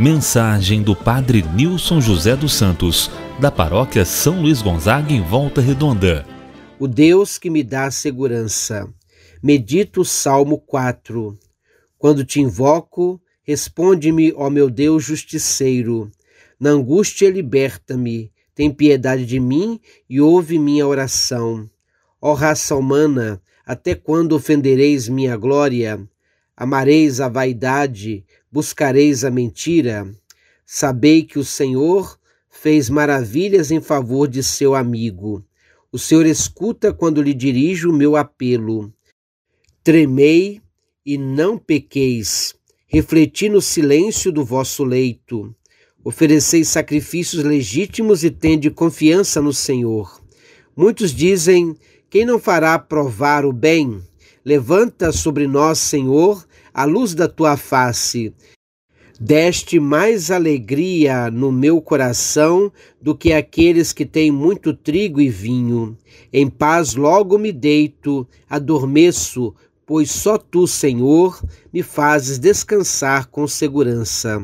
Mensagem do Padre Nilson José dos Santos, da Paróquia São Luís Gonzaga, em Volta Redonda. O Deus que me dá segurança. Medito o Salmo 4. Quando te invoco, responde-me, ó meu Deus justiceiro. Na angústia, liberta-me. Tem piedade de mim e ouve minha oração. Ó raça humana, até quando ofendereis minha glória? Amareis a vaidade, buscareis a mentira? Sabei que o Senhor fez maravilhas em favor de seu amigo. O Senhor escuta quando lhe dirijo o meu apelo. Tremei e não pequeis. Refleti no silêncio do vosso leito. Ofereceis sacrifícios legítimos e tende confiança no Senhor. Muitos dizem: quem não fará provar o bem? Levanta sobre nós, Senhor, a luz da tua face. Deste mais alegria no meu coração do que aqueles que têm muito trigo e vinho. Em paz logo me deito, adormeço, pois só tu, Senhor, me fazes descansar com segurança.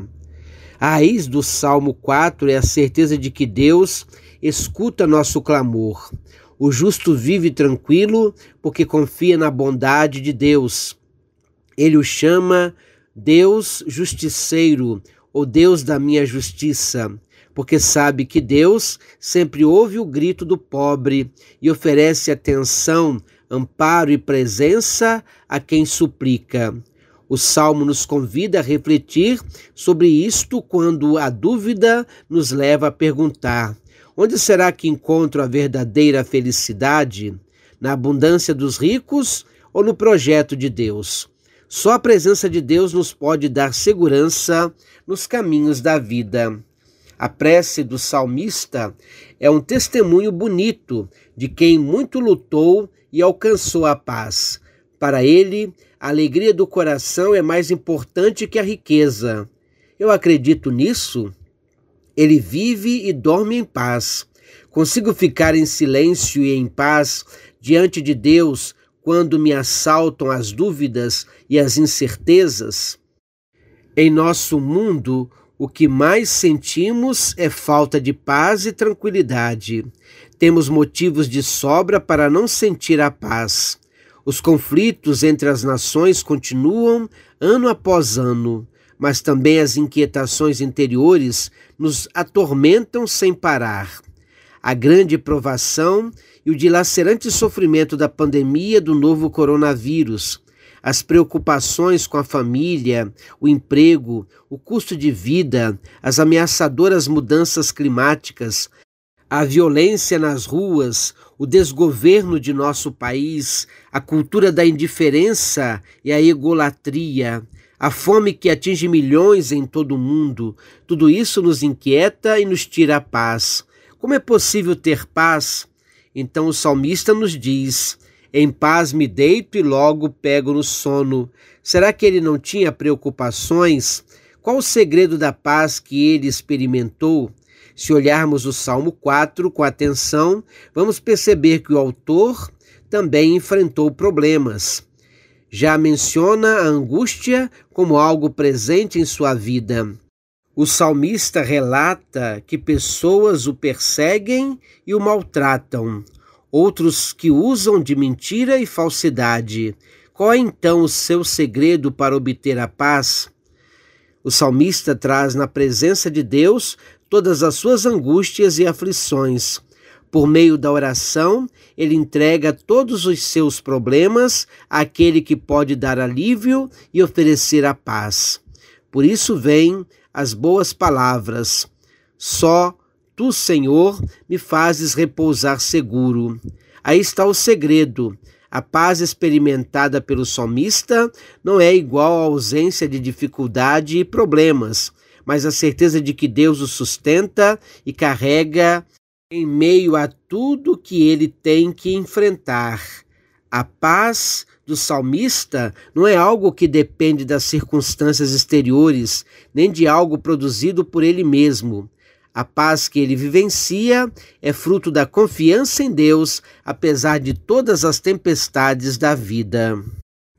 A raiz do Salmo 4 é a certeza de que Deus escuta nosso clamor. O justo vive tranquilo porque confia na bondade de Deus. Ele o chama Deus justiceiro, ou Deus da minha justiça, porque sabe que Deus sempre ouve o grito do pobre e oferece atenção, amparo e presença a quem suplica. O salmo nos convida a refletir sobre isto quando a dúvida nos leva a perguntar: onde será que encontro a verdadeira felicidade? Na abundância dos ricos ou no projeto de Deus? Só a presença de Deus nos pode dar segurança nos caminhos da vida. A prece do salmista é um testemunho bonito de quem muito lutou e alcançou a paz. Para ele, a alegria do coração é mais importante que a riqueza. Eu acredito nisso. Ele vive e dorme em paz. Consigo ficar em silêncio e em paz diante de Deus quando me assaltam as dúvidas e as incertezas? Em nosso mundo, o que mais sentimos é falta de paz e tranquilidade. Temos motivos de sobra para não sentir a paz. Os conflitos entre as nações continuam ano após ano, mas também as inquietações interiores nos atormentam sem parar. A grande provação e o dilacerante sofrimento da pandemia do novo coronavírus, as preocupações com a família, o emprego, o custo de vida, as ameaçadoras mudanças climáticas, a violência nas ruas, o desgoverno de nosso país, a cultura da indiferença e a egolatria, a fome que atinge milhões em todo o mundo, tudo isso nos inquieta e nos tira a paz. Como é possível ter paz então o salmista nos diz: Em paz me deito e logo pego no sono. Será que ele não tinha preocupações? Qual o segredo da paz que ele experimentou? Se olharmos o Salmo 4 com atenção, vamos perceber que o autor também enfrentou problemas. Já menciona a angústia como algo presente em sua vida. O salmista relata que pessoas o perseguem e o maltratam, outros que usam de mentira e falsidade. Qual é então o seu segredo para obter a paz? O salmista traz na presença de Deus todas as suas angústias e aflições. Por meio da oração, ele entrega todos os seus problemas àquele que pode dar alívio e oferecer a paz. Por isso vem as boas palavras. Só tu, Senhor, me fazes repousar seguro. Aí está o segredo. A paz experimentada pelo salmista não é igual à ausência de dificuldade e problemas, mas a certeza de que Deus o sustenta e carrega em meio a tudo que ele tem que enfrentar. A paz do salmista não é algo que depende das circunstâncias exteriores, nem de algo produzido por ele mesmo. A paz que ele vivencia é fruto da confiança em Deus, apesar de todas as tempestades da vida.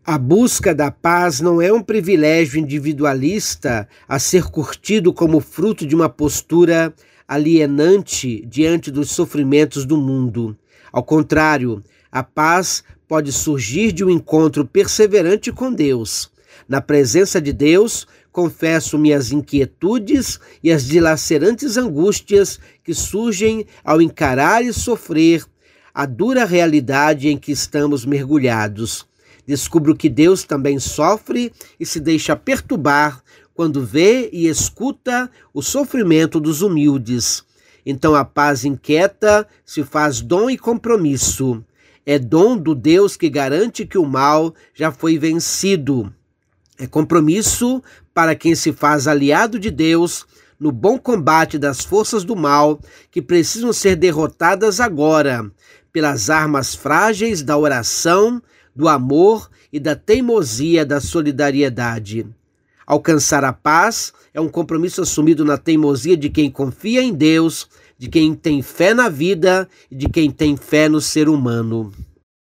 A busca da paz não é um privilégio individualista a ser curtido como fruto de uma postura alienante diante dos sofrimentos do mundo. Ao contrário, a paz pode surgir de um encontro perseverante com Deus. Na presença de Deus, confesso minhas inquietudes e as dilacerantes angústias que surgem ao encarar e sofrer a dura realidade em que estamos mergulhados. Descubro que Deus também sofre e se deixa perturbar quando vê e escuta o sofrimento dos humildes. Então a paz inquieta se faz dom e compromisso. É dom do Deus que garante que o mal já foi vencido. É compromisso para quem se faz aliado de Deus no bom combate das forças do mal que precisam ser derrotadas agora pelas armas frágeis da oração, do amor e da teimosia da solidariedade. Alcançar a paz é um compromisso assumido na teimosia de quem confia em Deus, de quem tem fé na vida e de quem tem fé no ser humano.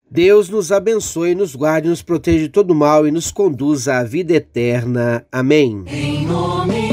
Deus nos abençoe, nos guarde, nos proteja de todo mal e nos conduza à vida eterna. Amém. Em nome